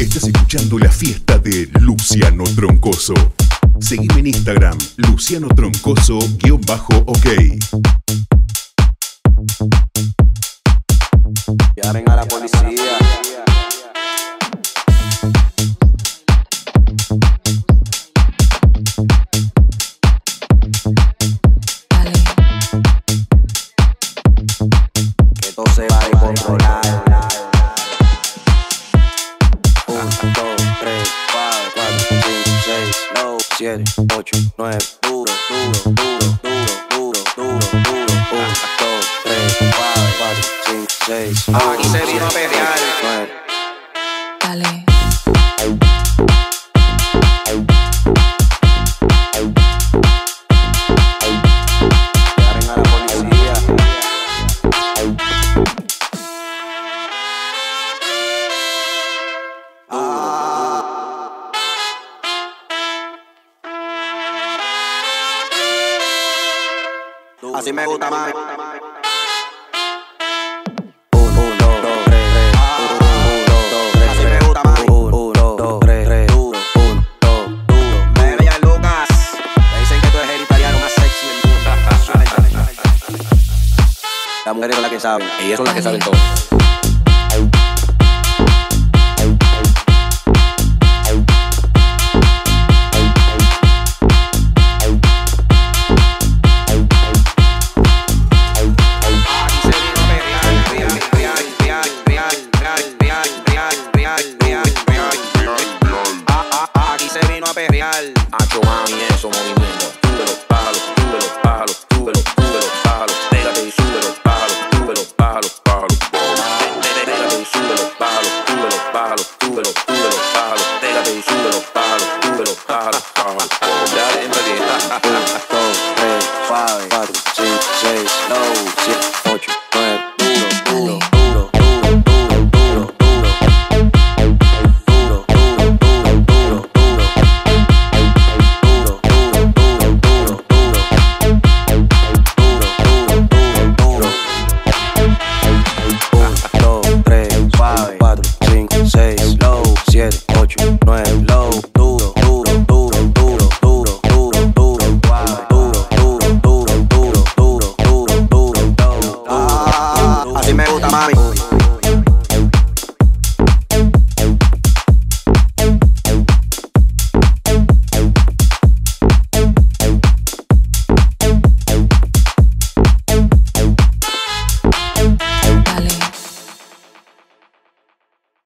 Estás escuchando la fiesta de Luciano Troncoso. Seguime en Instagram, Luciano Troncoso-OK. Llamen a la policía. 7, 8, 9, duro, duro, duro, duro, duro, duro, duro. 1, 2, 3, 4, 4, 5, 6. Aquí se viene a pelear. Dale. Más. Sexy del mundo. Las mujeres son las que saben. Ellas son las que saben todo. a perrear. Acho mami, eso movimiento. Sube los palos, sube los palos, sube los, sube los palos. Pégate y sube los palos, sube los palos, palos. Pégate y sube los palos, sube los palos, sube los, sube los palos. Pégate y sube los palos, sube los palos, palos. Ya 1, 2,